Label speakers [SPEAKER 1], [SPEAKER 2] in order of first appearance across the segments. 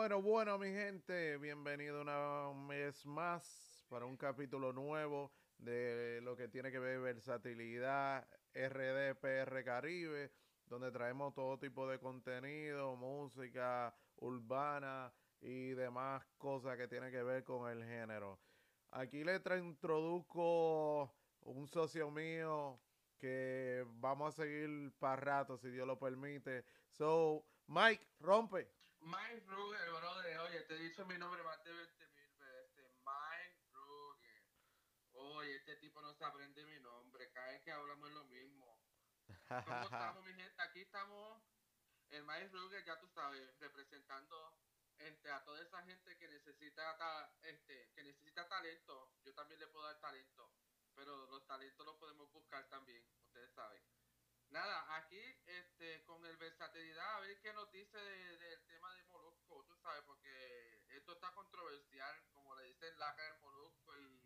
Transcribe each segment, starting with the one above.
[SPEAKER 1] Bueno, bueno, mi gente, bienvenido una vez más para un capítulo nuevo de lo que tiene que ver versatilidad RDPR Caribe, donde traemos todo tipo de contenido, música urbana y demás cosas que tienen que ver con el género. Aquí le introduzco un socio mío que vamos a seguir para rato, si Dios lo permite. So, Mike, rompe.
[SPEAKER 2] Mike Ruger, brother, oye, te he dicho mi nombre más de 20 mil veces. Mike Ruger. Oye, este tipo no se aprende mi nombre. Cada vez que hablamos es lo mismo. ¿Cómo estamos, mi gente? Aquí estamos, el Mike Ruger, ya tú sabes, representando este, a toda esa gente que necesita, este, que necesita talento. Yo también le puedo dar talento, pero los talentos los podemos buscar también. Nada, aquí este, con el versatilidad, a ver qué nos dice del tema de Molusco, tú sabes, porque esto está controversial, como le dicen la cara del Molusco y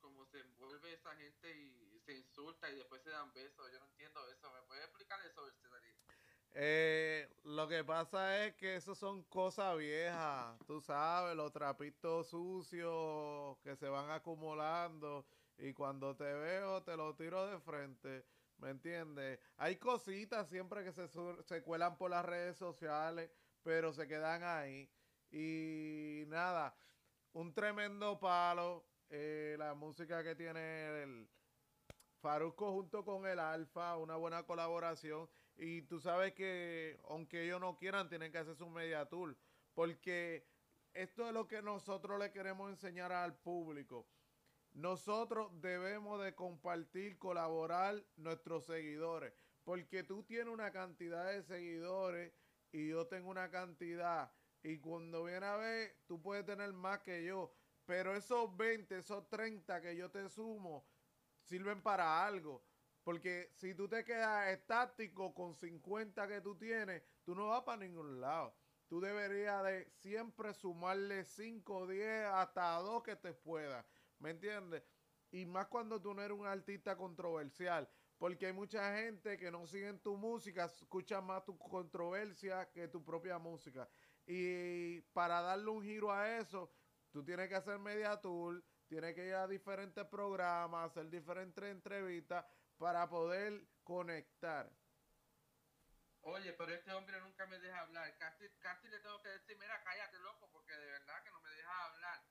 [SPEAKER 2] como se envuelve esa gente y se insulta y después se dan besos. Yo no entiendo eso. ¿Me puede explicar eso, versatilidad?
[SPEAKER 1] Eh, lo que pasa es que eso son cosas viejas, tú sabes, los trapitos sucios que se van acumulando y cuando te veo te lo tiro de frente. ¿Me entiendes? Hay cositas siempre que se, se cuelan por las redes sociales, pero se quedan ahí. Y nada, un tremendo palo. Eh, la música que tiene el Farusco junto con el Alfa, una buena colaboración. Y tú sabes que, aunque ellos no quieran, tienen que hacer su media tour. Porque esto es lo que nosotros le queremos enseñar al público nosotros debemos de compartir, colaborar nuestros seguidores. Porque tú tienes una cantidad de seguidores y yo tengo una cantidad. Y cuando viene a ver, tú puedes tener más que yo. Pero esos 20, esos 30 que yo te sumo, sirven para algo. Porque si tú te quedas estático con 50 que tú tienes, tú no vas para ningún lado. Tú deberías de siempre sumarle 5, 10, hasta 2 que te pueda. ¿Me entiendes? Y más cuando tú no eres un artista controversial. Porque hay mucha gente que no sigue tu música, escucha más tu controversia que tu propia música. Y para darle un giro a eso, tú tienes que hacer media tour, tienes que ir a diferentes programas, hacer diferentes entrevistas para poder conectar.
[SPEAKER 2] Oye, pero este hombre nunca me deja hablar. Casi, casi le tengo que decir, mira, cállate loco, porque de verdad que no me deja hablar.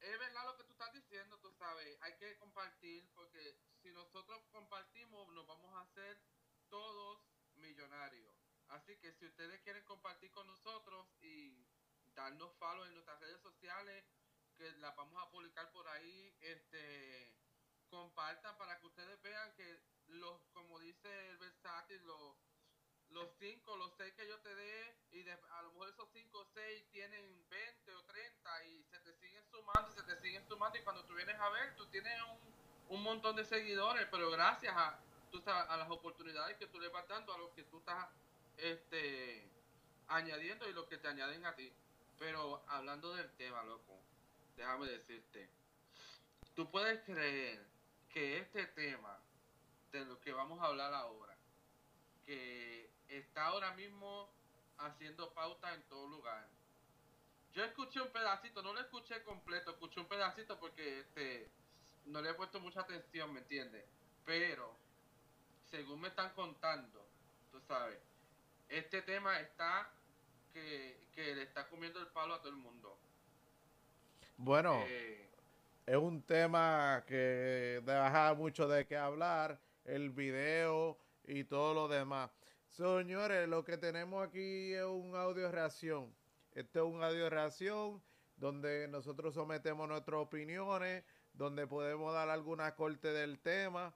[SPEAKER 2] Es verdad lo que tú estás diciendo, tú sabes, hay que compartir porque si nosotros compartimos nos vamos a hacer todos millonarios. Así que si ustedes quieren compartir con nosotros y darnos follow en nuestras redes sociales, que las vamos a publicar por ahí, este compartan para que ustedes vean que los, como dice el versátil, los los 5, los 6 que yo te dé, y a lo mejor esos 5 o 6 tienen 20 o 30 y se te siguen sumando, se te siguen sumando y cuando tú vienes a ver, tú tienes un, un montón de seguidores, pero gracias a, tú a las oportunidades que tú le vas dando, a los que tú estás este, añadiendo y los que te añaden a ti. Pero hablando del tema, loco, déjame decirte, tú puedes creer que este tema de lo que vamos a hablar ahora, que está ahora mismo haciendo pauta en todo lugar. Yo escuché un pedacito, no lo escuché completo, escuché un pedacito porque este no le he puesto mucha atención, ¿me entiendes? Pero, según me están contando, tú sabes, este tema está que, le está comiendo el palo a todo el mundo.
[SPEAKER 1] Bueno, eh, es un tema que deja mucho de qué hablar. El video y todo lo demás. Señores, lo que tenemos aquí es un audio reacción. Este es un audio reacción donde nosotros sometemos nuestras opiniones, donde podemos dar alguna corte del tema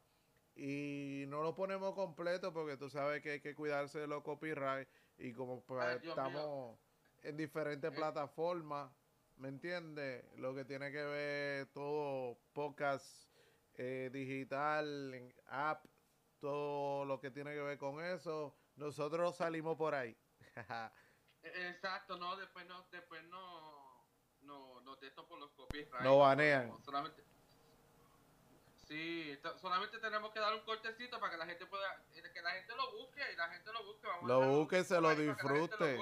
[SPEAKER 1] y no lo ponemos completo porque tú sabes que hay que cuidarse de los copyright y como pues, estamos en diferentes eh. plataformas, ¿me entiendes? Lo que tiene que ver todo podcast eh, digital, app, todo lo que tiene que ver con eso nosotros salimos por ahí.
[SPEAKER 2] Exacto, no, después no, después no, no, no esto por los copyright.
[SPEAKER 1] No banean.
[SPEAKER 2] solamente, sí, solamente tenemos que dar un cortecito para que la gente pueda, que la gente lo busque y la gente lo busque.
[SPEAKER 1] Vamos lo busque, se lo disfrute.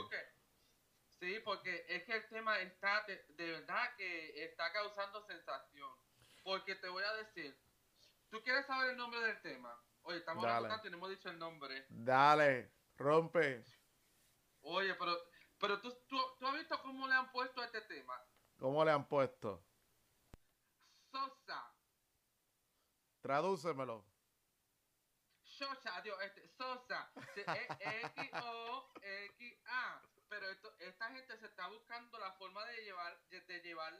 [SPEAKER 2] Sí, porque es que el tema está, de, verdad que está causando sensación. Porque te voy a decir, ¿tú quieres saber el nombre del tema? Oye, estamos hablando tanto y no hemos dicho el nombre.
[SPEAKER 1] Dale, rompe.
[SPEAKER 2] Oye, pero, pero tú, tú, tú has visto cómo le han puesto a este tema.
[SPEAKER 1] ¿Cómo le han puesto?
[SPEAKER 2] Sosa.
[SPEAKER 1] Tradúcemelo.
[SPEAKER 2] Sosa, Dios, este, Sosa. E-X-O-X-A pero esto, esta gente se está buscando la forma de llevar, de, llevar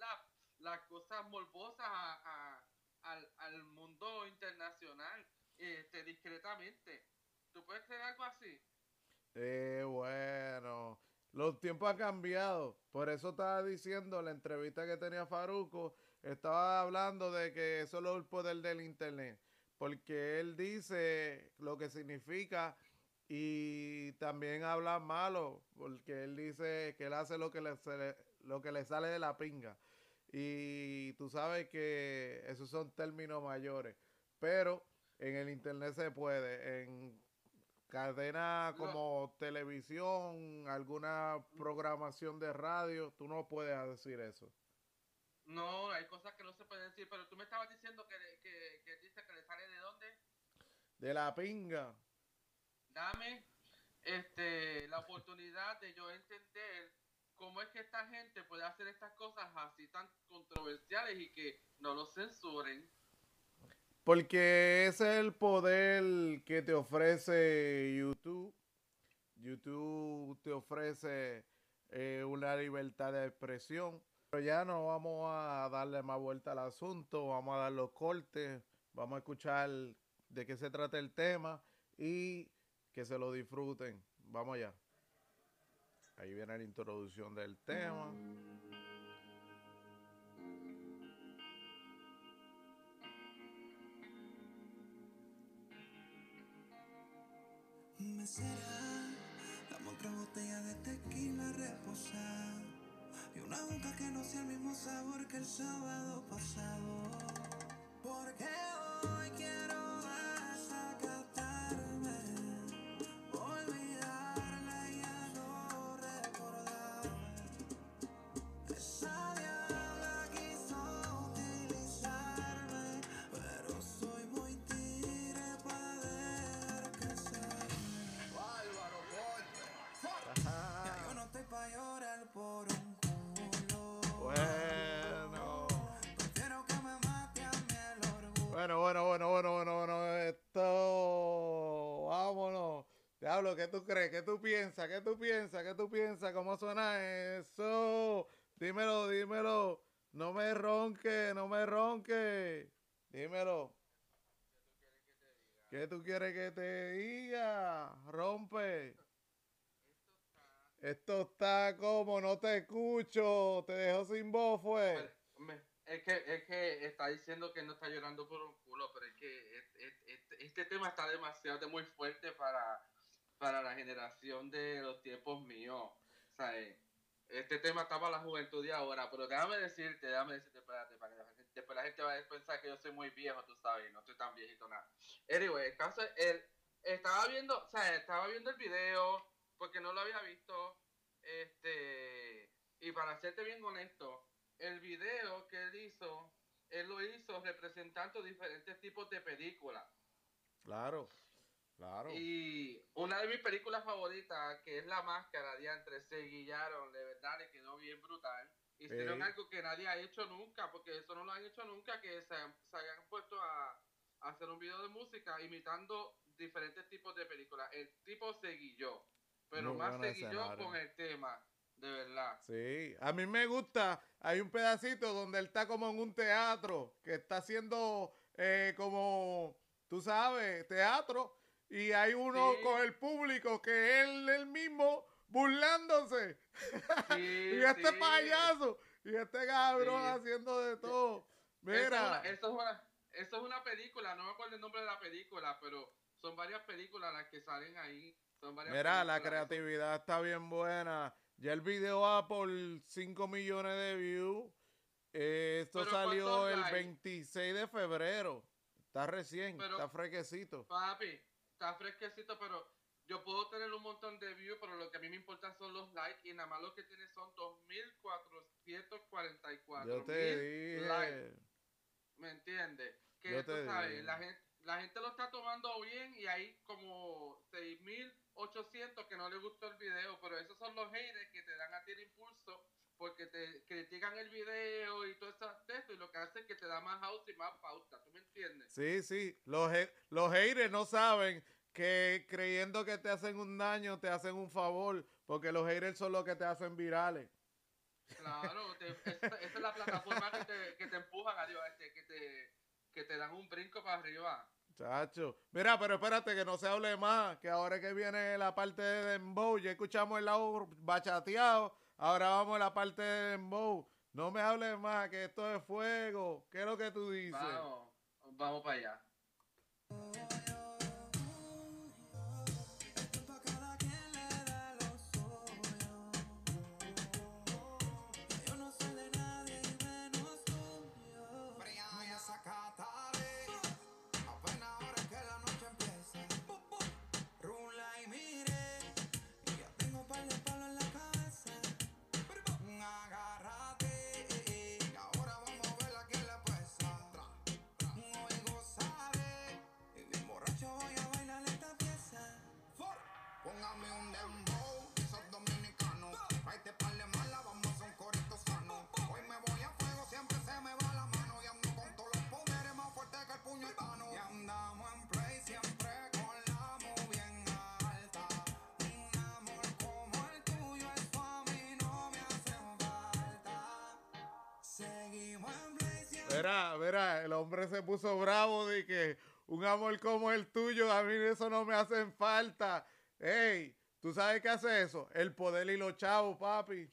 [SPEAKER 2] las cosas morbosas a, al, al, mundo internacional, este, discretamente. ¿Tú puedes creer algo así?
[SPEAKER 1] Eh, bueno, los tiempos han cambiado. Por eso estaba diciendo la entrevista que tenía Faruco, estaba hablando de que eso es el poder del Internet. Porque él dice lo que significa y también habla malo, porque él dice que él hace lo que le, sale de la pinga. Y tú sabes que esos son términos mayores. Pero en el internet se puede. Cadena como televisión, alguna programación de radio, tú no puedes decir eso.
[SPEAKER 2] No, hay cosas que no se pueden decir, pero tú me estabas diciendo que, que, que dice que le sale de dónde?
[SPEAKER 1] De la pinga
[SPEAKER 2] dame este, la oportunidad de yo entender cómo es que esta gente puede hacer estas cosas así tan controversiales y que no lo censuren.
[SPEAKER 1] Porque ese es el poder que te ofrece YouTube. YouTube te ofrece eh, una libertad de expresión. Pero ya no vamos a darle más vuelta al asunto, vamos a dar los cortes, vamos a escuchar de qué se trata el tema y que se lo disfruten. Vamos allá. Ahí viene la introducción del tema.
[SPEAKER 3] Será dame otra botella de tequila reposada y una boca que no sea el mismo sabor que el sábado pasado.
[SPEAKER 1] Diablo, ¿qué tú crees? ¿Qué tú piensas? ¿Qué tú piensas? ¿Qué tú piensas? ¿Cómo suena eso? Dímelo, dímelo. No me ronque, no me ronque. Dímelo. ¿Qué tú quieres que te diga? Rompe. Esto está como, no te escucho. Te dejo sin voz, fue.
[SPEAKER 2] Es que, es que está diciendo que no está llorando por un culo, pero es que este, tema está demasiado muy fuerte para, para la generación de los tiempos míos. Sea, eh, este tema está para la juventud de ahora, pero déjame decirte, déjame decirte, espérate, para que la gente, después la gente va a pensar que yo soy muy viejo, tú sabes, no estoy tan viejito nada. Anyway, el caso es, él estaba viendo, o sea, estaba viendo el video porque no lo había visto, este, y para serte bien honesto, el video que él hizo, él lo hizo representando diferentes tipos de películas.
[SPEAKER 1] Claro, claro.
[SPEAKER 2] Y una de mis películas favoritas, que es La Máscara, de entre se guillaron, de verdad le quedó bien brutal. Hicieron algo que nadie ha hecho nunca, porque eso no lo han hecho nunca, que se, hayan puesto a, hacer un video de música imitando diferentes tipos de películas. El tipo se guilló, pero más se guilló con el tema. De verdad.
[SPEAKER 1] Sí, a mí me gusta. Hay un pedacito donde él está como en un teatro, que está haciendo eh, como, tú sabes, teatro. Y hay uno con el público que él, él mismo burlándose. y este payaso. Y este cabrón haciendo de todo. Mira.
[SPEAKER 2] Esto es, una, esto es una película, no me acuerdo el nombre de la película, pero son varias películas las que salen ahí. Son varias
[SPEAKER 1] Mira, la creatividad está bien buena. Ya el video va por 5 millones de views. esto salió el 26 de febrero. Está recién, está fresquecito.
[SPEAKER 2] Papi, está fresquecito, pero yo puedo tener un montón de views, pero lo que a mí me importa son los likes y nada más lo que tiene son 2.444
[SPEAKER 1] Yo te
[SPEAKER 2] mil
[SPEAKER 1] dije.
[SPEAKER 2] likes. ¿Me entiendes? Que
[SPEAKER 1] Yo te
[SPEAKER 2] sabes,
[SPEAKER 1] dije.
[SPEAKER 2] la gente, la gente lo está tomando bien y hay como 6.800 que no les gustó el video, pero esos son los haters que te dan a ti el impulso porque te critican el video y todo eso y lo que hace es que te da más house y más pauta, ¿tú me entiendes?
[SPEAKER 1] Sí, sí. Los, los haters no saben que creyendo que te hacen un daño, te hacen un favor. Porque los haters son los que te hacen virales.
[SPEAKER 2] Claro, te- esa, esa es la plataforma que te, que te empujan arriba, este, que te, que te dan un brinco para arriba.
[SPEAKER 1] Chacho. Mira, pero espérate que no se hable más. Que ahora que viene la parte de Dembow, ya escuchamos el lado bachateado. Ahora vamos a la parte de Dembow. No me hables más, que esto es fuego. ¿Qué es lo que tú dices?
[SPEAKER 2] Vamos, vamos para allá.
[SPEAKER 1] Verá, verá, el hombre se puso bravo de que un amor como el tuyo, a mí eso no me hacen falta. Ey, ¿tú sabes qué hace eso? El poder y los chavos, papi.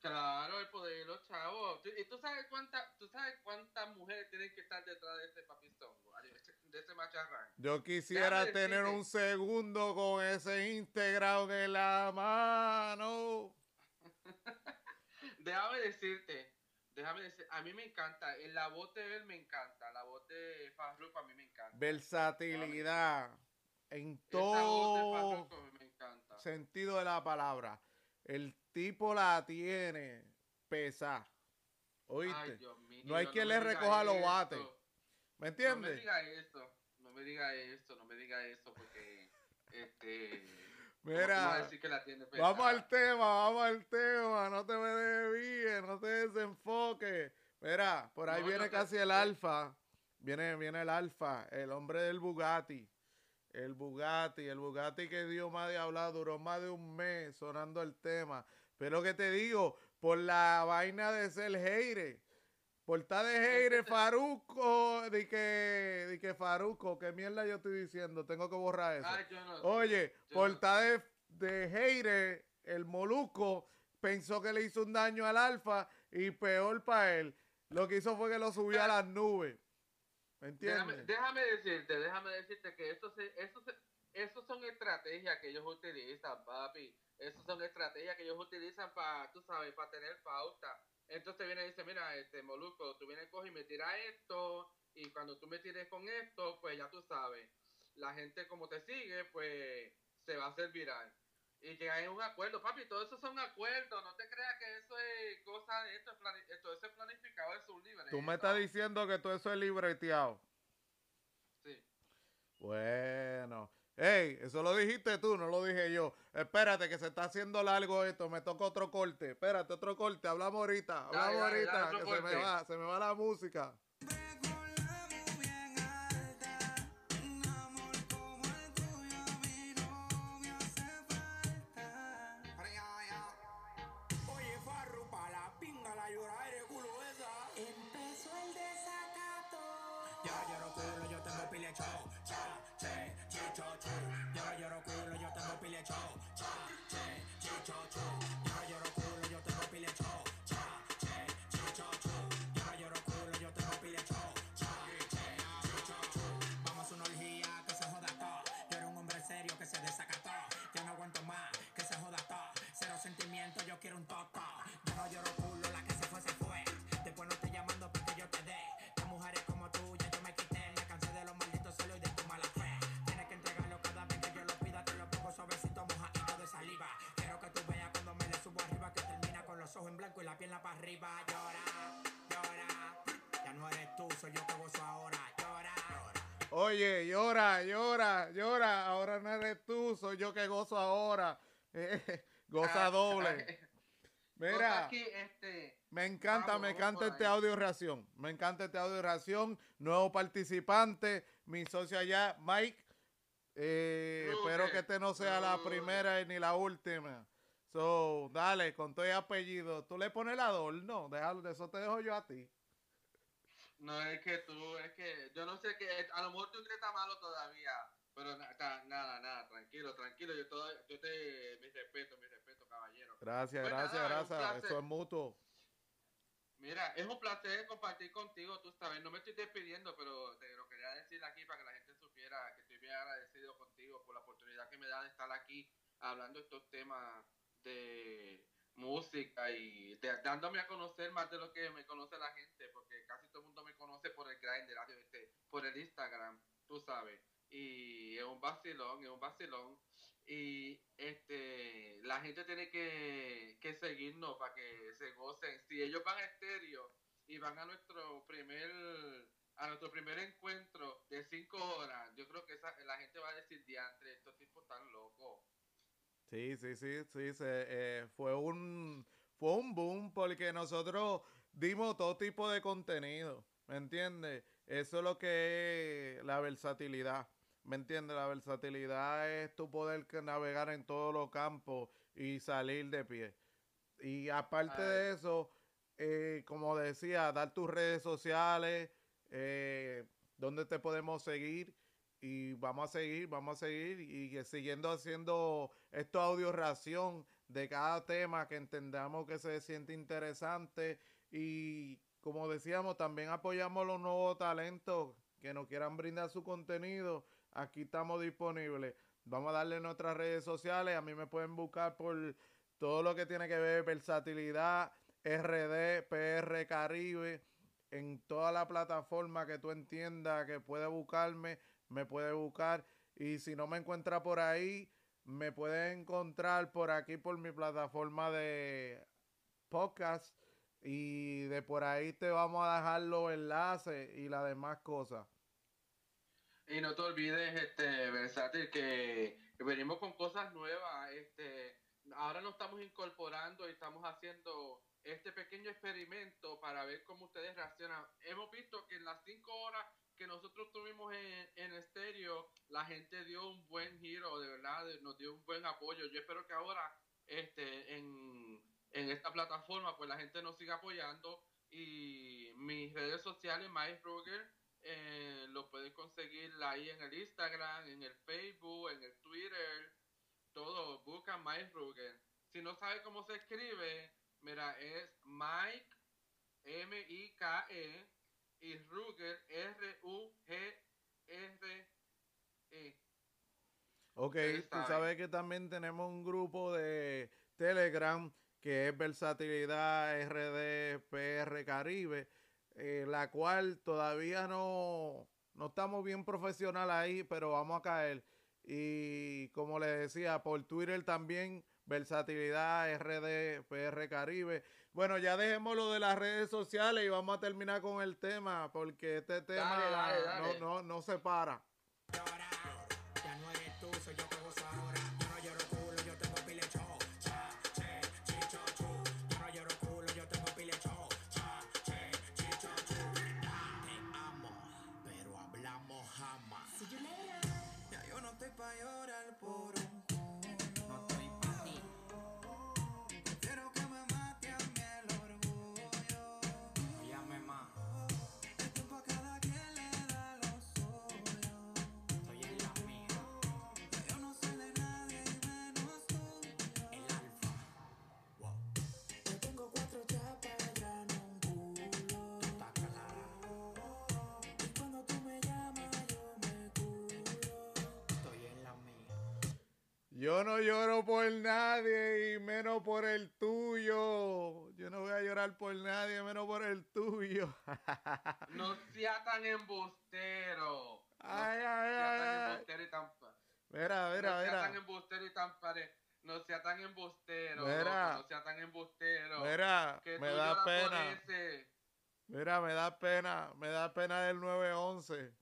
[SPEAKER 2] Claro, el poder de los chavos. ¿Y tú sabes cuántas tú sabes cuántas mujeres tienen que estar detrás de ese papizongo? De ese, de ese macharrán.
[SPEAKER 1] Yo quisiera
[SPEAKER 2] Déjame
[SPEAKER 1] tener
[SPEAKER 2] decirte.
[SPEAKER 1] un segundo con ese integrado en la mano.
[SPEAKER 2] Déjame decirte, déjame decir, a mí me encanta, en la voz de él me encanta, la voz de Farruko a mí me encanta.
[SPEAKER 1] Versatilidad en
[SPEAKER 2] de
[SPEAKER 1] todo
[SPEAKER 2] encanta.
[SPEAKER 1] sentido de la palabra. El tipo la tiene pesada. ¿Oíste?
[SPEAKER 2] Ay, Dios mío,
[SPEAKER 1] No hay quien le recoja los bates. ¿Me
[SPEAKER 2] No me
[SPEAKER 1] entiendes?
[SPEAKER 2] diga eso, no me diga eso, no me diga eso porque este ¿cómo tú vas a
[SPEAKER 1] Mira,
[SPEAKER 2] decir que la tiene
[SPEAKER 1] vamos al tema, vamos al tema. No te me desvíes, no te desenfoques. Mira, por ahí
[SPEAKER 2] No,
[SPEAKER 1] viene
[SPEAKER 2] te-
[SPEAKER 1] casi el alfa. Viene, viene el alfa, el hombre del Bugatti. El Bugatti, el Bugatti que dio más de hablar, duró más de un mes sonando el tema. Pero que te digo, por la vaina de ser hater. Por estar de hater, Faruco, de que, de que Faruco, qué mierda yo estoy diciendo, tengo que borrar eso.
[SPEAKER 2] Ay, yo no sé.
[SPEAKER 1] Oye,
[SPEAKER 2] yo
[SPEAKER 1] por
[SPEAKER 2] no-
[SPEAKER 1] de, de hater, el Moluco pensó que le hizo un daño al Alfa y peor para él. Lo que hizo fue que lo subió a las nubes. ¿Me
[SPEAKER 2] Déjame,
[SPEAKER 1] entiendes?
[SPEAKER 2] déjame decirte, déjame decirte que eso se, eso se, eso son estrategias que ellos utilizan, papi. Esas son estrategias que ellos utilizan para, tú sabes, para tener pauta. Entonces viene y dice, mira, este Moluco, tú vienes, coge y me tira esto, y cuando tú me tires con esto, pues ya tú sabes, la gente como te sigue, pues se va a hacer viral. Y que hay un acuerdo, papi, todo eso son acuerdos, no te creas que eso es cosa de esto, es plani- esto eso es planificado, es un libre.
[SPEAKER 1] Tú me estás diciendo que todo eso es libreteado.
[SPEAKER 2] Sí.
[SPEAKER 1] Bueno. Ey, eso lo dijiste tú, no lo dije yo. Espérate, que se está haciendo largo esto. Me toca otro corte. Espérate, otro corte. Hablamos ahorita. Hablamos
[SPEAKER 2] dale,
[SPEAKER 1] ahorita.
[SPEAKER 2] dale,
[SPEAKER 1] que se me va, se me va la música.
[SPEAKER 3] cha cha cha. Para arriba. Llora, llora. Ya no eres tú, soy yo que gozo ahora. Llora, llora.
[SPEAKER 1] Oye, llora, llora, llora. Ahora no eres tú, soy yo que gozo ahora. goza
[SPEAKER 2] Ah,
[SPEAKER 1] doble. Mira,
[SPEAKER 2] este,
[SPEAKER 1] me encanta,
[SPEAKER 2] vamos,
[SPEAKER 1] me encanta este
[SPEAKER 2] ahí.
[SPEAKER 1] audio reacción. Me encanta este audio reacción. Nuevo participante, mi socio allá, Mike. Eh, espero que este no sea la primera ni la última. So, dale, con todo el apellido. Tú le pones el adorno, déjalo, de eso te dejo yo a ti.
[SPEAKER 2] No es que tú, es que yo no sé que a lo mejor tú está malo todavía, pero na- ta- nada, nada, tranquilo, tranquilo, yo todo, yo te, mi respeto, mi respeto, caballero.
[SPEAKER 1] Gracias,
[SPEAKER 2] Pues
[SPEAKER 1] gracias,
[SPEAKER 2] nada,
[SPEAKER 1] gracias. Eso es mutuo.
[SPEAKER 2] Mira, es un placer compartir contigo, tú sabes, no me estoy despidiendo, pero te lo quería decir aquí para que la gente supiera que estoy bien agradecido contigo por la oportunidad que me da de estar aquí hablando de estos temas de música y dándome a conocer más de lo que me conoce la gente, porque casi todo el mundo me conoce por el Grindr, este, por el Instagram, tú sabes, y es un vacilón, es un vacilón, y este la gente tiene que, que seguirnos para que se gocen. Si ellos van a estéreo y van a nuestro primer a nuestro primer encuentro de cinco horas, yo creo que esa, la gente va a decir diantre, estos tipos están locos.
[SPEAKER 1] Sí, sí, sí, sí, se, eh, fue un fue un boom porque nosotros dimos todo tipo de contenido, ¿me entiendes? Eso es lo que es la versatilidad, ¿me entiendes? La versatilidad es tu poder que navegar en todos los campos y salir de pie. Y aparte
[SPEAKER 2] Ay.
[SPEAKER 1] de eso, eh, como decía, dar tus redes sociales, eh, donde te podemos seguir y vamos a seguir, vamos a seguir y siguiendo haciendo esto audio reacción de cada tema que entendamos que se siente interesante y como decíamos también apoyamos los nuevos talentos que nos quieran brindar su contenido aquí estamos disponibles. Vamos a darle nuestras redes sociales a mí me pueden buscar por todo lo que tiene que ver versatilidad RD PR Caribe en toda la plataforma que tú entiendas que puede buscarme me puede buscar y si no me encuentra por ahí, me puede encontrar por aquí por mi plataforma de podcast y de por ahí te vamos a dejar los enlaces y las demás cosas.
[SPEAKER 2] Y no te olvides, este, Versátil, que venimos con cosas nuevas. Este, ahora nos estamos incorporando y estamos haciendo este pequeño experimento para ver cómo ustedes reaccionan. Hemos visto que en las cinco horas que nosotros tuvimos en, en estéreo, la gente dio un buen giro, de verdad, nos dio un buen apoyo. Yo espero que ahora, este, en, en esta plataforma, pues la gente nos siga apoyando y mis redes sociales, Mike Ruger, eh, lo puedes conseguir ahí en el Instagram, en el Facebook, en el Twitter, todo, busca Mike Ruger. Si no sabes cómo se escribe, mira, es Mike, M-I-K-E, y Ruger, R-U-G-R-E.
[SPEAKER 1] Ok, tú sabes que también tenemos un grupo de Telegram que es Versatilidad RD PR Caribe, eh, la cual todavía no, no estamos bien profesional ahí, pero vamos a caer. Y como les decía, por Twitter también, Versatilidad RD PR Caribe. Bueno, ya dejemos lo de las redes sociales y vamos a terminar con el tema, porque este tema
[SPEAKER 2] dale, dale.
[SPEAKER 1] No, no, no se para.
[SPEAKER 3] Llora, ya no eres tú, soy yo que gozo ahora. Yo no lloro
[SPEAKER 4] por nadie y menos
[SPEAKER 1] por el tuyo. Yo no voy a llorar por nadie menos por el tuyo.
[SPEAKER 2] No sea tan embustero. No
[SPEAKER 1] Ay, ay,
[SPEAKER 2] sea tan
[SPEAKER 1] ay.
[SPEAKER 2] embustero y tan... pa-
[SPEAKER 1] Mira,
[SPEAKER 2] no
[SPEAKER 1] mira,
[SPEAKER 2] sea tan
[SPEAKER 1] mira.
[SPEAKER 2] embustero y tan pare. no sea tan embustero,
[SPEAKER 1] Mira.
[SPEAKER 2] no sea tan embustero.
[SPEAKER 1] Mira,
[SPEAKER 2] que
[SPEAKER 1] me da pena. Mira, me da pena, me da pena del 911,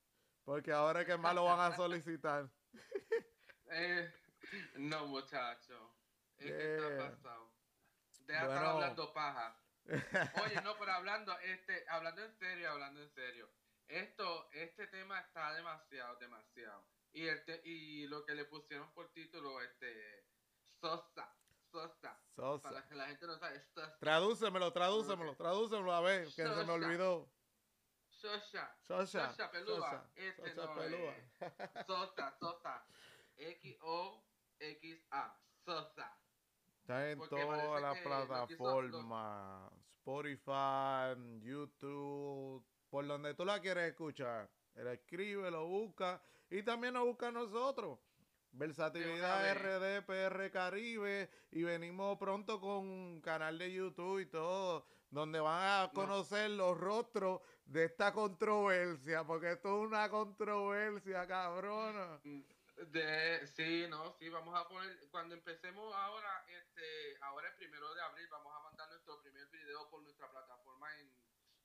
[SPEAKER 1] porque ahora es que más lo van a solicitar.
[SPEAKER 2] Eh, no, muchacho. Es que está pasado. Deja de estar
[SPEAKER 1] Bueno.
[SPEAKER 2] hablando paja. Oye, no, pero hablando, este, hablando en serio, hablando en serio. Esto, este tema está demasiado, demasiado. Y el te- y lo que le pusieron por título, este, Sosa, Sosa.
[SPEAKER 1] Sosa.
[SPEAKER 2] Para que la gente no sabe, Sosa.
[SPEAKER 1] Tradúcemelo, tradúcemelo, tradúcemelo a ver, que se me olvidó.
[SPEAKER 2] Sosa.
[SPEAKER 1] Sosa.
[SPEAKER 2] Sosa pelúa.
[SPEAKER 1] Sosa,
[SPEAKER 2] Este
[SPEAKER 1] Sosa
[SPEAKER 2] no
[SPEAKER 1] pelúa.
[SPEAKER 2] Sosa, Sosa. X-O-X-A. Sosa.
[SPEAKER 1] Está en
[SPEAKER 2] Porque
[SPEAKER 1] todas las
[SPEAKER 2] parece que lo quiso-
[SPEAKER 1] plataformas, Spotify, YouTube, por donde tú la quieres escuchar. Él escribe, lo busca y también nos busca a nosotros. Versatilidad
[SPEAKER 2] De una
[SPEAKER 1] RD PR Caribe y venimos pronto con un canal de YouTube y todo, donde van a
[SPEAKER 2] No.
[SPEAKER 1] conocer los rostros de esta controversia, porque esto es una controversia, cabrona.
[SPEAKER 2] De, sí, no, sí, vamos a poner, cuando empecemos ahora, este, ahora el primero de abril, vamos a mandar nuestro primer video por nuestra plataforma en,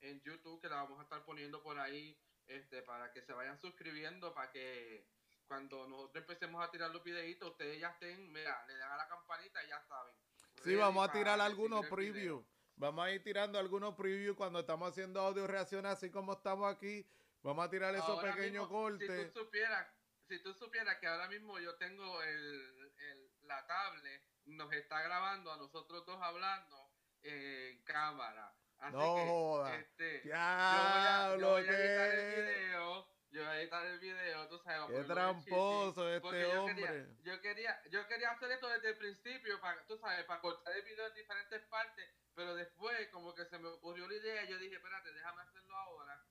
[SPEAKER 2] en YouTube, que la vamos a estar poniendo por ahí, este, para que se vayan suscribiendo, para que cuando nosotros empecemos a tirar los videitos, ustedes ya estén, mira, le dan a la campanita y ya saben.
[SPEAKER 1] Sí, vamos a tirar algunos previews. Vamos a ir tirando algunos previews cuando estamos haciendo audio reacciones, así como estamos aquí. Vamos a tirar esos
[SPEAKER 2] Ahora
[SPEAKER 1] pequeños
[SPEAKER 2] mismo,
[SPEAKER 1] cortes.
[SPEAKER 2] Si tú supieras, si tú supieras que ahora mismo yo tengo el, el- la tablet, nos está grabando a nosotros dos hablando en cámara. Así
[SPEAKER 1] No
[SPEAKER 2] que,
[SPEAKER 1] joda.
[SPEAKER 2] este,
[SPEAKER 1] Diablo,
[SPEAKER 2] yo voy a, yo voy a editar el video. Yo voy a editar el video, tú sabes.
[SPEAKER 1] Qué tramposo este
[SPEAKER 2] yo quería-
[SPEAKER 1] hombre.
[SPEAKER 2] yo quería, yo quería hacer esto desde el principio, para, tú sabes, para cortar el video en diferentes partes, pero después como que se me ocurrió la idea, yo dije, espérate, déjame hacerlo ahora,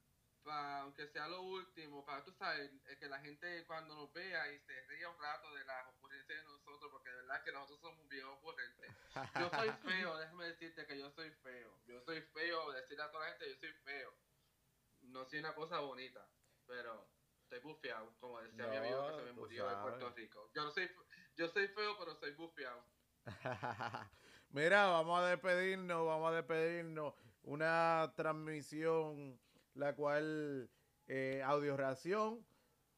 [SPEAKER 2] para aunque sea lo último, para tú sabes, eh, que la gente cuando nos vea y se ría un rato de las ocurrencias de nosotros, porque de verdad que nosotros somos bien ocurrentes. Yo soy feo, déjame decirte que yo soy feo. Yo soy feo, decirle a toda la gente, yo soy feo. No soy una cosa bonita, pero estoy bufeado, como decía mi amigo que se me murió de Puerto. Rico. Yo no soy, yo soy feo, pero soy bufeado.
[SPEAKER 1] Mira, vamos a despedirnos, vamos a despedirnos. Una transmisión, la cual eh, audio reacción,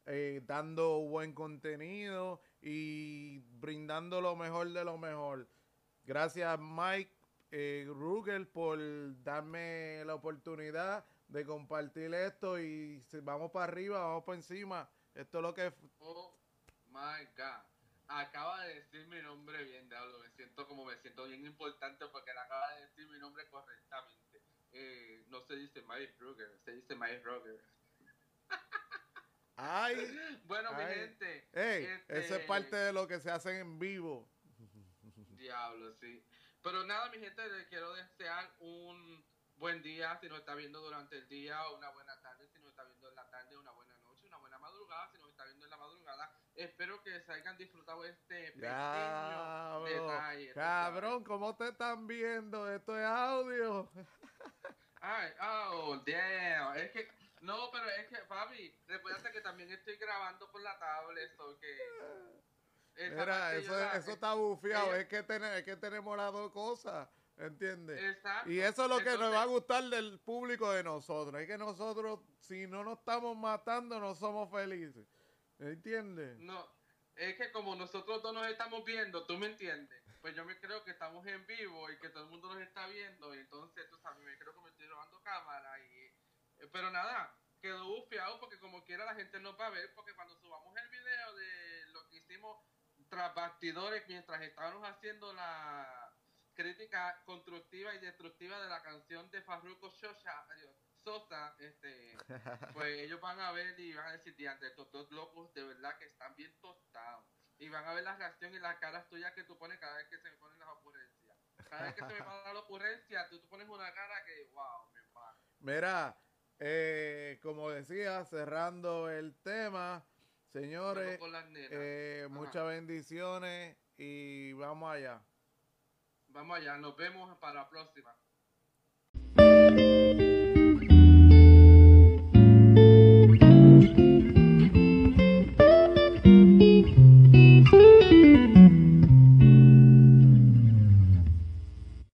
[SPEAKER 1] eh, dando buen contenido y brindando lo mejor de lo mejor. Gracias Mike eh, Rugel por darme la oportunidad de compartir esto y vamos para arriba, vamos para encima. Esto es lo que
[SPEAKER 2] Oh my god. Acaba de decir mi nombre bien, diablo. Me siento como me siento bien importante porque él acaba de decir mi nombre correctamente. Eh, no se dice Mike Ruger, se dice Mike Ruger.
[SPEAKER 1] Ay,
[SPEAKER 2] Bueno, mi gente.
[SPEAKER 1] Ey,
[SPEAKER 2] este,
[SPEAKER 1] eso es parte de lo que se hace en vivo.
[SPEAKER 2] Diablo, sí. Pero nada, mi gente, les quiero desear un buen día si nos está viendo durante el día, o una buena tarde si nos está viendo en la tarde, una buena noche, una buena madrugada si nos está viendo en la madrugada. Espero que se hayan disfrutado este pequeño
[SPEAKER 1] cabrón, ¿cómo te están viendo? Esto es audio.
[SPEAKER 2] Ay, oh, damn. Es que, no, pero es que, papi, recuerda que también estoy grabando por la tablet, so que...
[SPEAKER 1] Mira, eso,
[SPEAKER 2] yo la-
[SPEAKER 1] eso está bufiado. Es que, tenemos, es que tenemos las dos cosas, ¿entiendes?
[SPEAKER 2] Exacto.
[SPEAKER 1] Y eso es lo que nos va a gustar del público de nosotros. Es que nosotros, si no nos estamos matando, no somos felices. ¿Entiendes?
[SPEAKER 2] No, es que como nosotros dos nos estamos viendo, tú me entiendes. Pues yo me creo que estamos en vivo y que todo el mundo nos está viendo. Y entonces, tú sabes, me creo que me estoy robando cámara. y eh, Pero nada, quedó bufiado porque como quiera la gente nos va a ver. Porque cuando subamos el video de lo que hicimos tras bastidores mientras estábamos haciendo la crítica constructiva y destructiva de la canción de Farruko Sosa, Sosa, este, pues ellos van a ver y van a decir, diante, estos dos locos de verdad que están bien tostados. Y van a ver la reacción y las caras tuyas que tú pones cada vez que se me ponen las ocurrencias. Cada vez que se me pasa la ocurrencia, tú, tú pones una cara que, wow, mi hermano.
[SPEAKER 1] Mira, eh, como decía, cerrando el tema, señores, eh, muchas bendiciones y vamos allá.
[SPEAKER 2] Vamos allá, nos vemos para la próxima.